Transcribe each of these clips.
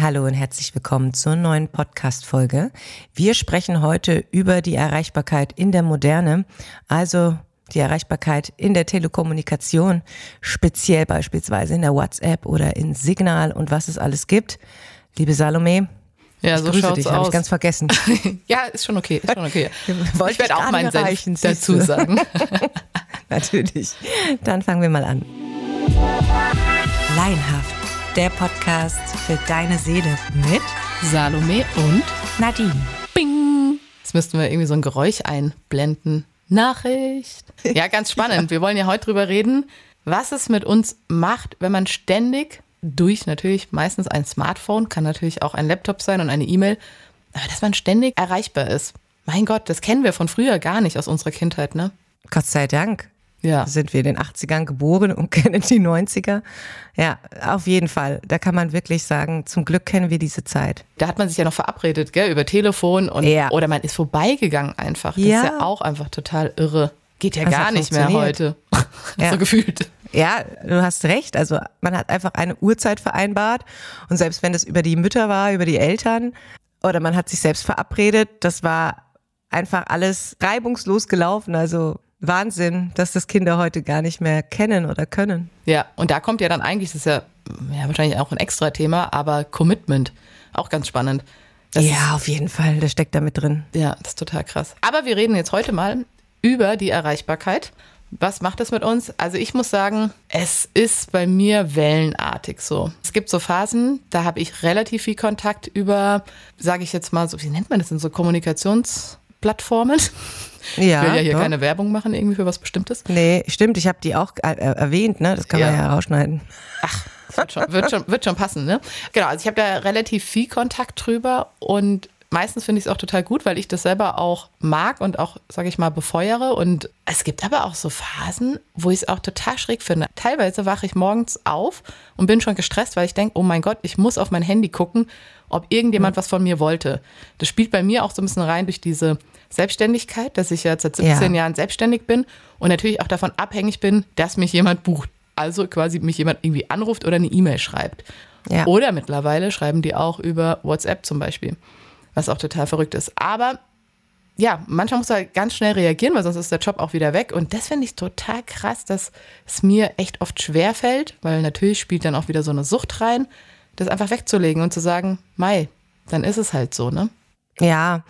Hallo und herzlich willkommen zur neuen Podcast-Folge. Wir sprechen heute über die Erreichbarkeit in der Moderne, also die Erreichbarkeit in der Telekommunikation, speziell beispielsweise in der WhatsApp oder in Signal und was es alles gibt. Liebe Salome, ja, ich so grüße schaut's dich, habe ich ganz vergessen. ja, ist schon okay, ist schon okay. Wollte ich werde auch meinen Senf dazu sagen. Natürlich. Dann fangen wir mal an. Laienhaft, der Podcast für deine Seele mit Salome und Nadine. Bing. Jetzt müssten wir irgendwie so ein Geräusch einblenden. Nachricht. Ja, ganz spannend. Wir wollen ja heute drüber reden, was es mit uns macht, wenn man ständig durch natürlich meistens ein Smartphone, kann natürlich auch ein Laptop sein und eine E-Mail, aber dass man ständig erreichbar ist. Mein Gott, das kennen wir von früher gar nicht aus unserer Kindheit, ne? Gott sei Dank Ja. sind wir in den 80ern geboren und kennen die 90er. Ja, auf jeden Fall. Da kann man wirklich sagen, zum Glück kennen wir diese Zeit. Da hat man sich ja noch verabredet, gell, über Telefon und Ja. oder man ist vorbeigegangen einfach. Das Ja. ist ja auch einfach total irre. Geht ja Das gar nicht mehr heute. Ja. so gefühlt. Ja, du hast recht. Also man hat einfach eine Uhrzeit vereinbart und selbst wenn es über die Mütter war, über die Eltern oder man hat sich selbst verabredet, das war einfach alles reibungslos gelaufen. Also Wahnsinn, dass das Kinder heute gar nicht mehr kennen oder können. Ja, und da kommt ja dann eigentlich, das ist ja, ja wahrscheinlich auch ein extra Thema, aber Commitment. Auch ganz spannend. Das ja, auf jeden Fall, das steckt da mit drin. Ja, das ist total krass. Aber wir reden jetzt heute mal über die Erreichbarkeit. Was macht das mit uns? Also ich muss sagen, es ist bei mir wellenartig so. Es gibt so Phasen, da habe ich relativ viel Kontakt über, sage ich jetzt mal so, wie nennt man das denn, so Kommunikationsplattformen. Ja, ich will ja hier doch. keine Werbung machen irgendwie für was Bestimmtes. Nee, stimmt, ich habe die auch äh, erwähnt, ne? Das kann man Ja. ja rausschneiden. Das wird schon, wird schon, wird schon passen, ne? Genau, also ich habe da relativ viel Kontakt drüber und meistens finde ich es auch total gut, weil ich das selber auch mag und auch, sage ich mal, befeuere. Und es gibt aber auch so Phasen, wo ich es auch total schräg finde. Teilweise wache ich morgens auf und bin schon gestresst, weil ich denke, oh mein Gott, ich muss auf mein Handy gucken, ob irgendjemand was von mir wollte. Das spielt bei mir auch so ein bisschen rein durch diese Selbstständigkeit, dass ich ja seit 17 Ja. Jahren selbstständig bin und natürlich auch davon abhängig bin, dass mich jemand bucht. Also quasi mich jemand irgendwie anruft oder eine E-Mail schreibt. Ja. Oder mittlerweile schreiben die auch über WhatsApp zum Beispiel, was auch total verrückt ist. Aber ja, manchmal muss er ganz schnell reagieren, weil sonst ist der Job auch wieder weg. Und das finde ich total krass, dass es mir echt oft schwer fällt, weil natürlich spielt dann auch wieder so eine Sucht rein, das einfach wegzulegen und zu sagen, Mai, dann ist es halt so, ne? Ja,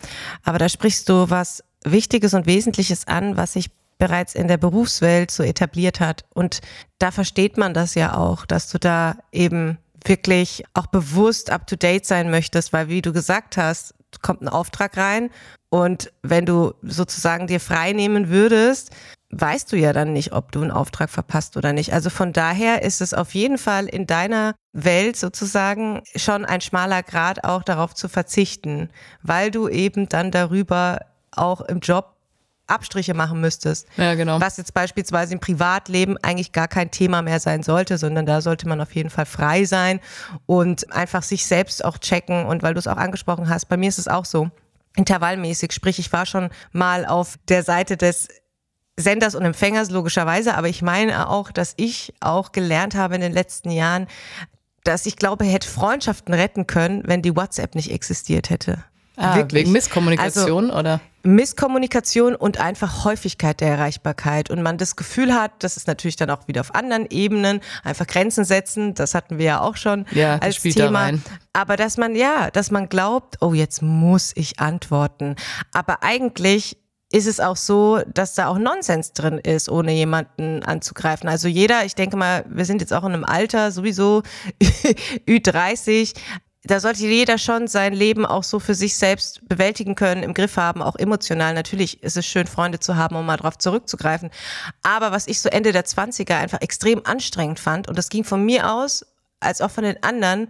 aber da sprichst du was Wichtiges und Wesentliches an, was sich bereits in der Berufswelt so etabliert hat. Und da versteht man das ja auch, dass du da eben wirklich auch bewusst up-to-date sein möchtest, weil wie du gesagt hast, kommt ein Auftrag rein und wenn du sozusagen dir frei nehmen würdest, weißt du ja dann nicht, ob du einen Auftrag verpasst oder nicht. Also von daher ist es auf jeden Fall in deiner Welt sozusagen schon ein schmaler Grad auch darauf zu verzichten, weil du eben dann darüber auch im Job Abstriche machen müsstest. Ja, genau. Was jetzt beispielsweise im Privatleben eigentlich gar kein Thema mehr sein sollte, sondern da sollte man auf jeden Fall frei sein und einfach sich selbst auch checken. Und weil du es auch angesprochen hast, bei mir ist es auch so, intervallmäßig, sprich, ich war schon mal auf der Seite des Senders und Empfängers logischerweise, aber ich meine auch, dass ich auch gelernt habe in den letzten Jahren, dass ich glaube, hätte Freundschaften retten können, wenn die WhatsApp nicht existiert hätte. Ah, Wirklich. wegen Misskommunikation oder? Misskommunikation und einfach Häufigkeit der Erreichbarkeit und man das Gefühl hat, das ist natürlich dann auch wieder auf anderen Ebenen, einfach Grenzen setzen, das hatten wir ja auch schon Ja, als spielt da Thema. rein. Aber dass man ja, dass man glaubt, oh, jetzt muss ich antworten. Aber eigentlich ist es auch so, dass da auch Nonsens drin ist, ohne jemanden anzugreifen. Also jeder, ich denke mal, wir sind jetzt auch in einem Alter, sowieso Ü30, da sollte jeder schon sein Leben auch so für sich selbst bewältigen können, im Griff haben, auch emotional. Natürlich ist es schön, Freunde zu haben, um mal drauf zurückzugreifen. Aber was ich so Ende der 20er einfach extrem anstrengend fand, und das ging von mir aus, als auch von den anderen,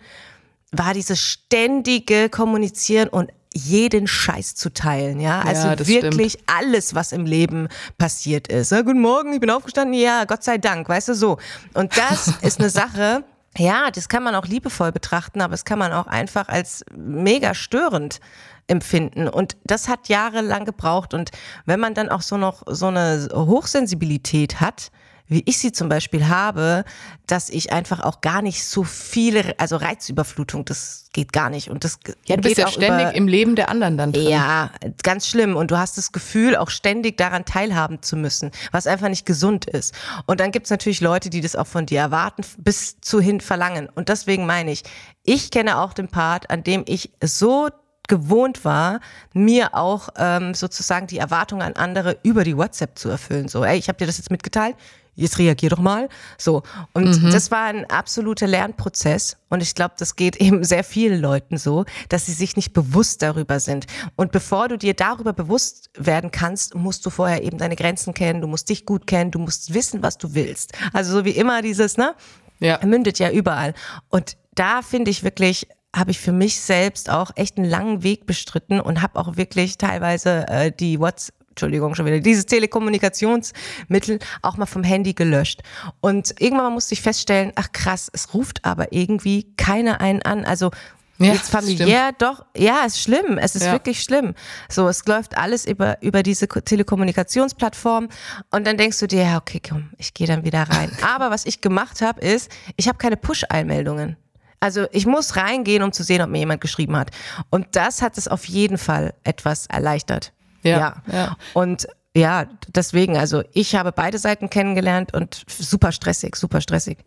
war dieses ständige Kommunizieren und jeden Scheiß zu teilen, ja. Also Ja, wirklich alles, was im Leben passiert ist. Ja, guten Morgen, ich bin aufgestanden, ja, Gott sei Dank, weißt du so. Und das ist eine Sache, ja, das kann man auch liebevoll betrachten, aber es kann man auch einfach als mega störend empfinden. Und das hat jahrelang gebraucht. Und wenn man dann auch so noch so eine Hochsensibilität hat, wie ich sie zum Beispiel habe, dass ich einfach auch gar nicht so viele, also Reizüberflutung, das geht gar nicht. Und das ja, du bist ja ständig über, im Leben der anderen dann drin. Ja, ganz schlimm. Und du hast das Gefühl, auch ständig daran teilhaben zu müssen, was einfach nicht gesund ist. Und dann gibt's natürlich Leute, die das auch von dir erwarten, bis zu hin verlangen. Und deswegen meine ich, ich kenne auch den Part, an dem ich so gewohnt war, mir auch ähm, sozusagen die Erwartungen an andere über die WhatsApp zu erfüllen. So, ey, ich habe dir das jetzt mitgeteilt, jetzt reagier doch mal. So. Und mhm. das war ein absoluter Lernprozess. Und ich glaube, das geht eben sehr vielen Leuten so, dass sie sich nicht bewusst darüber sind. Und bevor du dir darüber bewusst werden kannst, musst du vorher eben deine Grenzen kennen, du musst dich gut kennen, du musst wissen, was du willst. Also so wie immer dieses, ne? Ja. Mündet ja überall. Und da finde ich wirklich, habe ich für mich selbst auch echt einen langen Weg bestritten und habe auch wirklich teilweise äh, die WhatsApp Entschuldigung, schon wieder, dieses Telekommunikationsmittel auch mal vom Handy gelöscht. Und irgendwann musste ich feststellen, ach krass, es ruft aber irgendwie keiner einen an. Also ja, jetzt familiär doch, ja, ist schlimm. Es ist ja. wirklich schlimm. So, es läuft alles über, über diese Telekommunikationsplattform und dann denkst du dir, ja, okay, komm, ich gehe dann wieder rein. Aber was ich gemacht habe, ist, ich habe keine Push-Einmeldungen. Also ich muss reingehen, um zu sehen, ob mir jemand geschrieben hat. Und das hat es auf jeden Fall etwas erleichtert. Ja. ja. ja. Und ja, deswegen, also ich habe beide Seiten kennengelernt und super stressig, super stressig.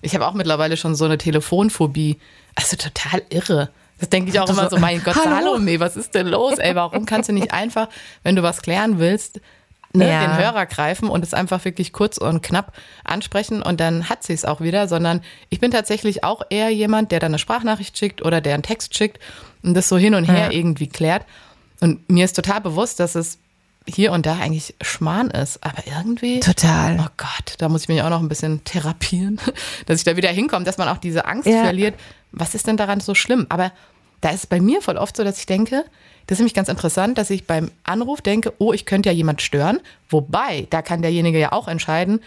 Ich habe auch mittlerweile schon so eine Telefonphobie. Also total irre. Das denke ich auch immer so, mein Gott, Hallo. Salome, was ist denn los? Ey, warum kannst du nicht einfach, wenn du was klären willst, ne, ja. den Hörer greifen und es einfach wirklich kurz und knapp ansprechen und dann hat sie es auch wieder, sondern ich bin tatsächlich auch eher jemand, der dann eine Sprachnachricht schickt oder der einen Text schickt und das so hin und her ja. irgendwie klärt. Und mir ist total bewusst, dass es hier und da eigentlich Schmarrn ist, aber irgendwie. Total. Oh Gott, da muss ich mich auch noch ein bisschen therapieren, dass ich da wieder hinkomme, dass man auch diese Angst ja. verliert. Was ist denn daran so schlimm? Aber da ist es bei mir voll oft so, dass ich denke, das ist nämlich ganz interessant, dass ich beim Anruf denke, oh, ich könnte ja jemand stören. Wobei, da kann derjenige ja auch entscheiden,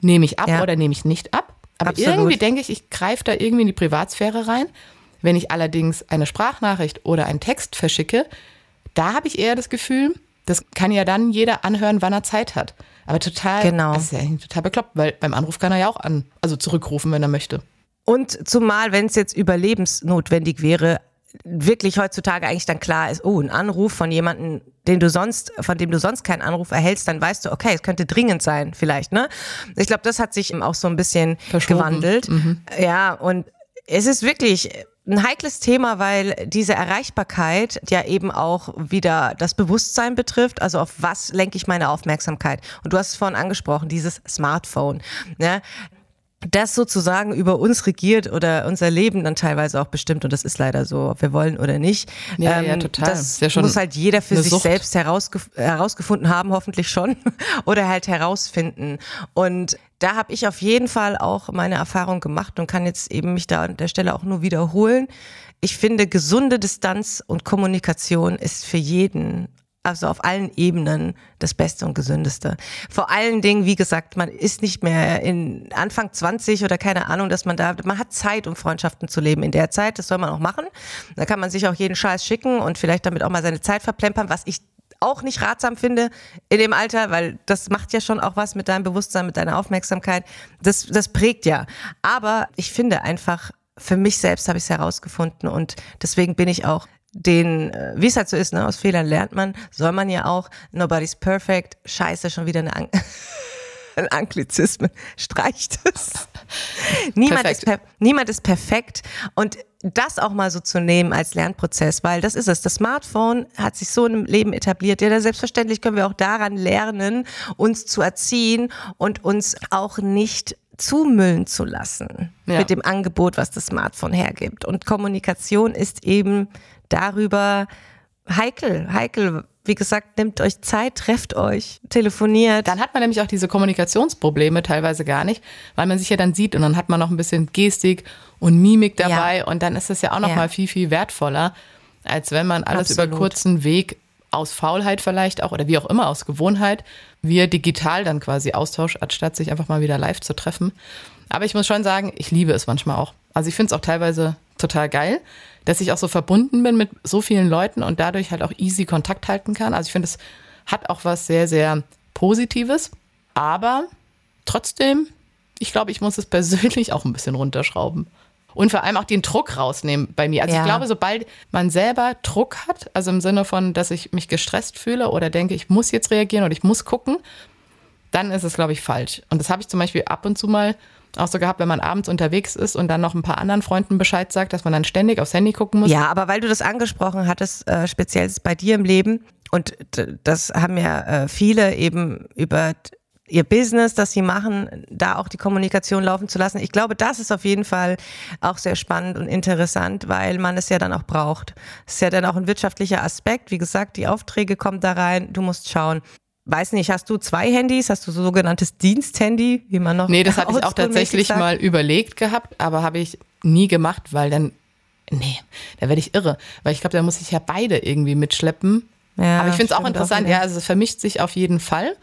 nehme ich ab ja. oder nehme ich nicht ab. Aber Absolut. irgendwie denke ich, ich greife da irgendwie in die Privatsphäre rein. Wenn ich allerdings eine Sprachnachricht oder einen Text verschicke, da habe ich eher das Gefühl, das kann ja dann jeder anhören, wann er Zeit hat. Aber total, genau. das ist ja total bekloppt, weil beim Anruf kann er ja auch an, also zurückrufen, wenn er möchte. Und zumal, wenn es jetzt überlebensnotwendig wäre, wirklich heutzutage eigentlich dann klar ist, oh, ein Anruf von jemandem, den du sonst, von dem du sonst keinen Anruf erhältst, dann weißt du, okay, es könnte dringend sein, vielleicht, ne? Ich glaube, das hat sich auch so ein bisschen gewandelt. Mhm. Ja, und es ist wirklich ein heikles Thema, weil diese Erreichbarkeit ja eben auch wieder das Bewusstsein betrifft. Also auf was lenke ich meine Aufmerksamkeit? Und du hast es vorhin angesprochen, dieses Smartphone. Ne? Das sozusagen über uns regiert oder unser Leben dann teilweise auch bestimmt und das ist leider so, ob wir wollen oder nicht. Ja, ähm, ja total. Das ja muss halt jeder für sich Sucht. selbst herausgef herausgefunden haben, hoffentlich schon, oder halt herausfinden. Und da habe ich auf jeden Fall auch meine Erfahrung gemacht und kann jetzt eben mich da an der Stelle auch nur wiederholen. Ich finde, gesunde Distanz und Kommunikation ist für jeden also auf allen Ebenen das Beste und Gesündeste. Vor allen Dingen, wie gesagt, man ist nicht mehr in Anfang 20 oder keine Ahnung, dass man da, man hat Zeit, um Freundschaften zu leben in der Zeit. Das soll man auch machen. Da kann man sich auch jeden Scheiß schicken und vielleicht damit auch mal seine Zeit verplempern, was ich auch nicht ratsam finde in dem Alter, weil das macht ja schon auch was mit deinem Bewusstsein, mit deiner Aufmerksamkeit. Das, das prägt ja. Aber ich finde einfach, für mich selbst habe ich es herausgefunden und deswegen bin ich auch den, äh, wie es halt so ist, ne, aus Fehlern lernt man, soll man ja auch, nobody's perfect, scheiße, schon wieder eine An ein Anglizismen, streicht es. niemand, ist niemand ist perfekt und das auch mal so zu nehmen als Lernprozess, weil das ist es. Das Smartphone hat sich so im Leben etabliert. Ja, selbstverständlich können wir auch daran lernen, uns zu erziehen und uns auch nicht zumüllen zu lassen ja. mit dem Angebot, was das Smartphone hergibt. Und Kommunikation ist eben darüber heikel, heikel. Wie gesagt, nehmt euch Zeit, trefft euch, telefoniert. Dann hat man nämlich auch diese Kommunikationsprobleme teilweise gar nicht, weil man sich ja dann sieht und dann hat man noch ein bisschen Gestik und Mimik dabei ja. und dann ist das ja auch noch ja. mal viel, viel wertvoller, als wenn man alles Absolut. über kurzen Weg aus Faulheit vielleicht auch oder wie auch immer aus Gewohnheit wir digital dann quasi austauscht, anstatt sich einfach mal wieder live zu treffen. Aber ich muss schon sagen, ich liebe es manchmal auch. Also ich finde es auch teilweise total geil, dass ich auch so verbunden bin mit so vielen Leuten und dadurch halt auch easy Kontakt halten kann. Also ich finde, es hat auch was sehr, sehr Positives. Aber trotzdem, ich glaube, ich muss es persönlich auch ein bisschen runterschrauben. Und vor allem auch den Druck rausnehmen bei mir. Also ja. ich glaube, sobald man selber Druck hat, also im Sinne von, dass ich mich gestresst fühle oder denke, ich muss jetzt reagieren oder ich muss gucken, dann ist es, glaube ich, falsch. Und das habe ich zum Beispiel ab und zu mal auch so gehabt, wenn man abends unterwegs ist und dann noch ein paar anderen Freunden Bescheid sagt, dass man dann ständig aufs Handy gucken muss. Ja, aber weil du das angesprochen hattest, äh, speziell bei dir im Leben, und das haben ja äh, viele eben über ihr Business, das sie machen, da auch die Kommunikation laufen zu lassen. Ich glaube, das ist auf jeden Fall auch sehr spannend und interessant, weil man es ja dann auch braucht. Es ist ja dann auch ein wirtschaftlicher Aspekt. Wie gesagt, die Aufträge kommen da rein. Du musst schauen. Weiß nicht, hast du zwei Handys? Hast du so sogenanntes Diensthandy, wie man noch? Nee, das hatte ich auch tatsächlich mal überlegt gehabt, aber habe ich nie gemacht, weil dann, nee, da werde ich irre. Weil ich glaube, da muss ich ja beide irgendwie mitschleppen. Ja, aber ich finde es auch interessant, auch ja, also es vermischt sich auf jeden Fall.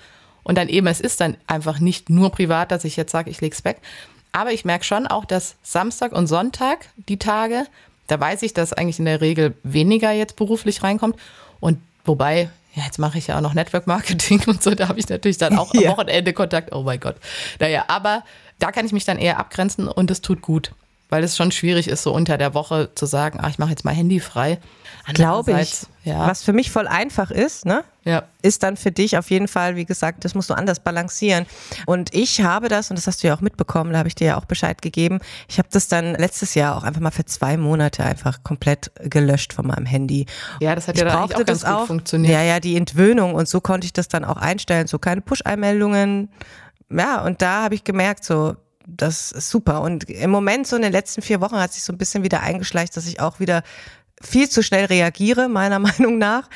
Und dann eben, es ist dann einfach nicht nur privat, dass ich jetzt sage, ich lege es weg. Aber ich merke schon auch, dass Samstag und Sonntag, die Tage, da weiß ich, dass eigentlich in der Regel weniger jetzt beruflich reinkommt. Und wobei, ja, jetzt mache ich ja auch noch Network Marketing und so, da habe ich natürlich dann auch ja. am Wochenende Kontakt. Oh mein Gott. Naja, aber da kann ich mich dann eher abgrenzen und es tut gut weil es schon schwierig ist, so unter der Woche zu sagen, ach, ich mache jetzt mal Handy frei. Glaube ich. Ja. Was für mich voll einfach ist, ne? Ja. Ist dann für dich auf jeden Fall, wie gesagt, das musst du anders balancieren. Und ich habe das, und das hast du ja auch mitbekommen, da habe ich dir ja auch Bescheid gegeben. Ich habe das dann letztes Jahr auch einfach mal für zwei Monate einfach komplett gelöscht von meinem Handy. Ja, das hat ich ja dann auch ganz gut auch, funktioniert. Ja, ja, die Entwöhnung und so konnte ich das dann auch einstellen, so keine Push-Einmeldungen. Ja, und da habe ich gemerkt, so, das ist super. Und im Moment, so in den letzten vier Wochen, hat sich so ein bisschen wieder eingeschleicht, dass ich auch wieder viel zu schnell reagiere, meiner Meinung nach.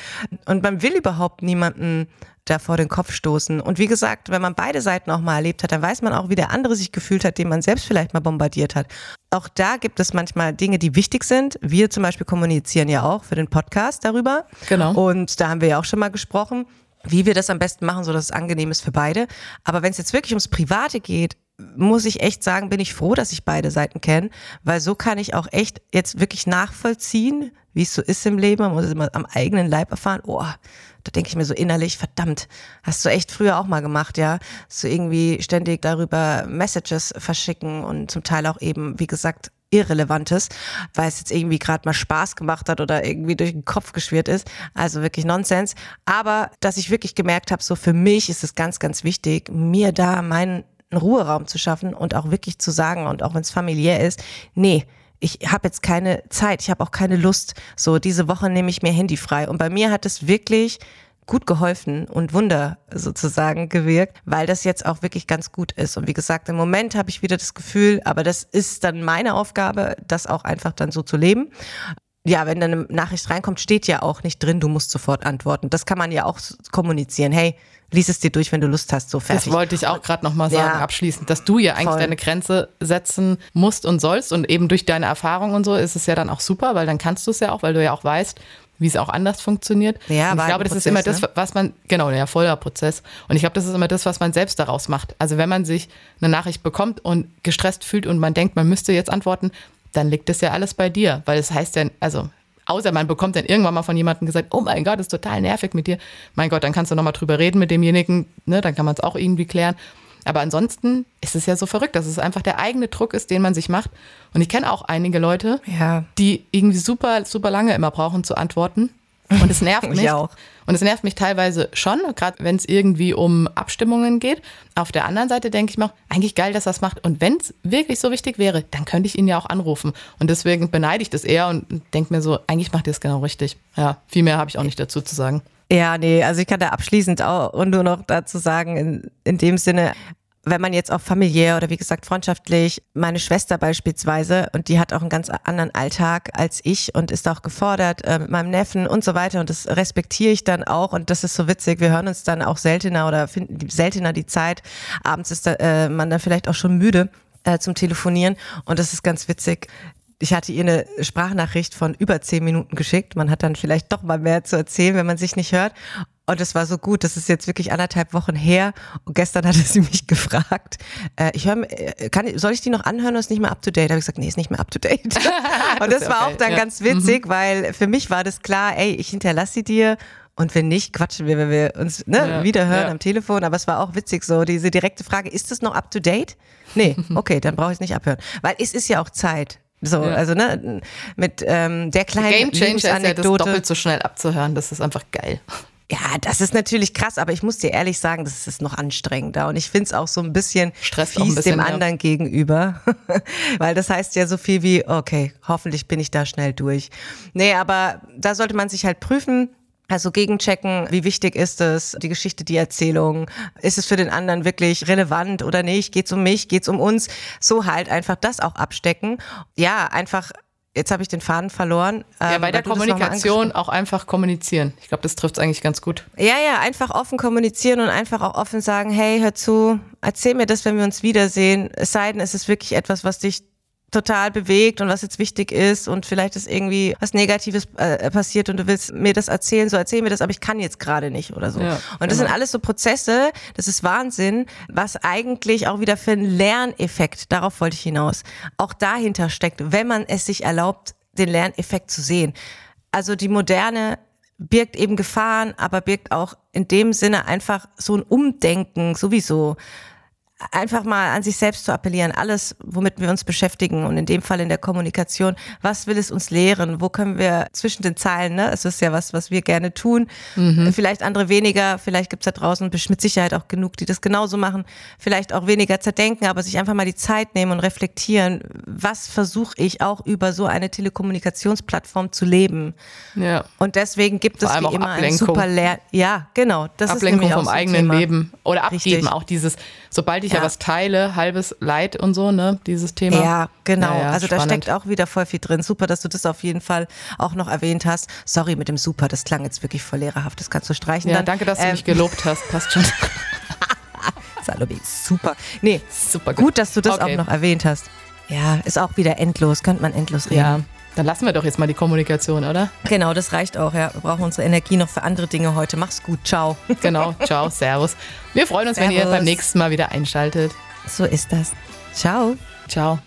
Und man will überhaupt niemanden da vor den Kopf stoßen. Und wie gesagt, wenn man beide Seiten auch mal erlebt hat, dann weiß man auch, wie der andere sich gefühlt hat, den man selbst vielleicht mal bombardiert hat. Auch da gibt es manchmal Dinge, die wichtig sind. Wir zum Beispiel kommunizieren ja auch für den Podcast darüber. Genau. Und da haben wir ja auch schon mal gesprochen wie wir das am besten machen, so dass es angenehm ist für beide. Aber wenn es jetzt wirklich ums Private geht, muss ich echt sagen, bin ich froh, dass ich beide Seiten kenne, weil so kann ich auch echt jetzt wirklich nachvollziehen, wie es so ist im Leben. Man muss es immer am eigenen Leib erfahren. Oh, da denke ich mir so innerlich, verdammt, hast du echt früher auch mal gemacht, ja? So irgendwie ständig darüber Messages verschicken und zum Teil auch eben, wie gesagt, Irrelevantes, weil es jetzt irgendwie gerade mal Spaß gemacht hat oder irgendwie durch den Kopf geschwirrt ist. Also wirklich Nonsens. Aber dass ich wirklich gemerkt habe, so für mich ist es ganz, ganz wichtig, mir da meinen einen Ruheraum zu schaffen und auch wirklich zu sagen, und auch wenn es familiär ist, nee, ich habe jetzt keine Zeit, ich habe auch keine Lust. So, diese Woche nehme ich mir Handy frei. Und bei mir hat es wirklich gut geholfen und Wunder sozusagen gewirkt, weil das jetzt auch wirklich ganz gut ist. Und wie gesagt, im Moment habe ich wieder das Gefühl, aber das ist dann meine Aufgabe, das auch einfach dann so zu leben. Ja, wenn dann eine Nachricht reinkommt, steht ja auch nicht drin, du musst sofort antworten. Das kann man ja auch kommunizieren. Hey, lies es dir durch, wenn du Lust hast, so fertig. Das wollte ich auch gerade nochmal sagen, ja. abschließend, dass du ja eigentlich Voll. deine Grenze setzen musst und sollst und eben durch deine Erfahrung und so ist es ja dann auch super, weil dann kannst du es ja auch, weil du ja auch weißt, wie es auch anders funktioniert. Ja, und ich glaube, das Prozess, ist immer das, ne? was man, genau, der voller Prozess. Und ich glaube, das ist immer das, was man selbst daraus macht. Also wenn man sich eine Nachricht bekommt und gestresst fühlt und man denkt, man müsste jetzt antworten, dann liegt das ja alles bei dir, weil es das heißt ja, also Außer man bekommt dann irgendwann mal von jemandem gesagt, oh mein Gott, ist total nervig mit dir. Mein Gott, dann kannst du nochmal drüber reden mit demjenigen, ne, dann kann man es auch irgendwie klären. Aber ansonsten ist es ja so verrückt, dass es einfach der eigene Druck ist, den man sich macht. Und ich kenne auch einige Leute, ja. die irgendwie super, super lange immer brauchen zu antworten. Und es nervt mich. auch. Und es nervt mich teilweise schon, gerade wenn es irgendwie um Abstimmungen geht. Auf der anderen Seite denke ich mir auch, eigentlich geil, dass er es macht. Und wenn es wirklich so wichtig wäre, dann könnte ich ihn ja auch anrufen. Und deswegen beneide ich das eher und denke mir so, eigentlich macht ihr es genau richtig. Ja, viel mehr habe ich auch nicht dazu zu sagen. Ja, nee, also ich kann da abschließend auch und nur noch dazu sagen, in, in dem Sinne, wenn man jetzt auch familiär oder wie gesagt freundschaftlich, meine Schwester beispielsweise, und die hat auch einen ganz anderen Alltag als ich und ist auch gefordert äh, mit meinem Neffen und so weiter und das respektiere ich dann auch und das ist so witzig. Wir hören uns dann auch seltener oder finden seltener die Zeit. Abends ist da, äh, man dann vielleicht auch schon müde äh, zum Telefonieren und das ist ganz witzig. Ich hatte ihr eine Sprachnachricht von über zehn Minuten geschickt. Man hat dann vielleicht doch mal mehr zu erzählen, wenn man sich nicht hört. Und es war so gut, das ist jetzt wirklich anderthalb Wochen her. Und gestern hatte sie mich gefragt, äh, ich höre, äh, kann, soll ich die noch anhören oder ist nicht mehr up to date? Da habe ich gesagt, nee, ist nicht mehr up to date. und das, das war okay. auch dann ja. ganz witzig, mhm. weil für mich war das klar, ey, ich hinterlasse sie dir Und wenn nicht, quatschen wir, wenn wir uns ne, Ja, wieder hören ja. am Telefon. Aber es war auch witzig so, diese direkte Frage, ist das noch up to date? Nee, okay, dann brauche ich es nicht abhören. Weil es ist ja auch Zeit. So, Ja. also ne, mit ähm, der kleinen Game Changer ist ja das doppelt so schnell abzuhören. Das ist einfach geil. Ja, das ist natürlich krass, aber ich muss dir ehrlich sagen, das ist noch anstrengender. Und ich finde es auch so ein bisschen Stresst auch ein fies bisschen, dem ja. anderen gegenüber. Weil das heißt ja so viel wie, okay, hoffentlich bin ich da schnell durch. Nee, aber da sollte man sich halt prüfen. Also gegenchecken, wie wichtig ist es, die Geschichte, die Erzählung, ist es für den anderen wirklich relevant oder nicht, geht's um mich, geht's um uns, so halt einfach das auch abstecken. Ja, einfach, jetzt habe ich den Faden verloren. Ja, ähm, bei weil der Kommunikation auch einfach kommunizieren. Ich glaube, das trifft es eigentlich ganz gut. Ja, ja, einfach offen kommunizieren und einfach auch offen sagen, hey, hör zu, erzähl mir das, wenn wir uns wiedersehen. Es sei denn, es ist wirklich etwas, was dich total bewegt und was jetzt wichtig ist und vielleicht ist irgendwie was Negatives äh, passiert und du willst mir das erzählen, so erzähl mir das, aber ich kann jetzt gerade nicht oder so. Ja, und das genau. sind alles so Prozesse, das ist Wahnsinn, was eigentlich auch wieder für einen Lerneffekt, darauf wollte ich hinaus, auch dahinter steckt, wenn man es sich erlaubt, den Lerneffekt zu sehen. Also die moderne birgt eben Gefahren, aber birgt auch in dem Sinne einfach so ein Umdenken sowieso. Einfach mal an sich selbst zu appellieren, alles, womit wir uns beschäftigen und in dem Fall in der Kommunikation, was will es uns lehren? Wo können wir zwischen den Zeilen, ne? Es ist ja was, was wir gerne tun. Vielleicht andere weniger, vielleicht gibt's da draußen mit Sicherheit auch genug, die das genauso machen. Vielleicht auch weniger zerdenken, aber sich einfach mal die Zeit nehmen und reflektieren. Was versuche ich auch über so eine Telekommunikationsplattform zu leben? Ja. Und deswegen gibt es Vor allem wie immer Ablenkung. super Lehr Ja, genau. Das Ablenkung ist vom ein eigenen Thema. Leben. Oder abgeben. Richtig. Auch dieses, sobald ich ja. Ja. was teile, halbes Leid und so, ne? Dieses Thema. Ja, genau. Ja, ja, also da spannend. steckt auch wieder voll viel drin. Super, dass du das auf jeden Fall auch noch erwähnt hast. Sorry mit dem Super, das klang jetzt wirklich voll lehrerhaft. Das kannst du streichen. Ja, dann. danke, dass du Ähm, mich gelobt hast. Passt schon. Salomi, super. Nee, Super gut. gut, dass du das Okay. auch noch erwähnt hast. Ja, ist auch wieder endlos. Könnte man endlos reden. Ja, dann lassen wir doch jetzt mal die Kommunikation, oder? Genau, das reicht auch. Ja, wir brauchen unsere Energie noch für andere Dinge heute. Mach's gut. Ciao. Genau. Ciao, Servus. Wir freuen uns, wenn ihr Servus. beim nächsten Mal wieder einschaltet. So ist das. Ciao. Ciao.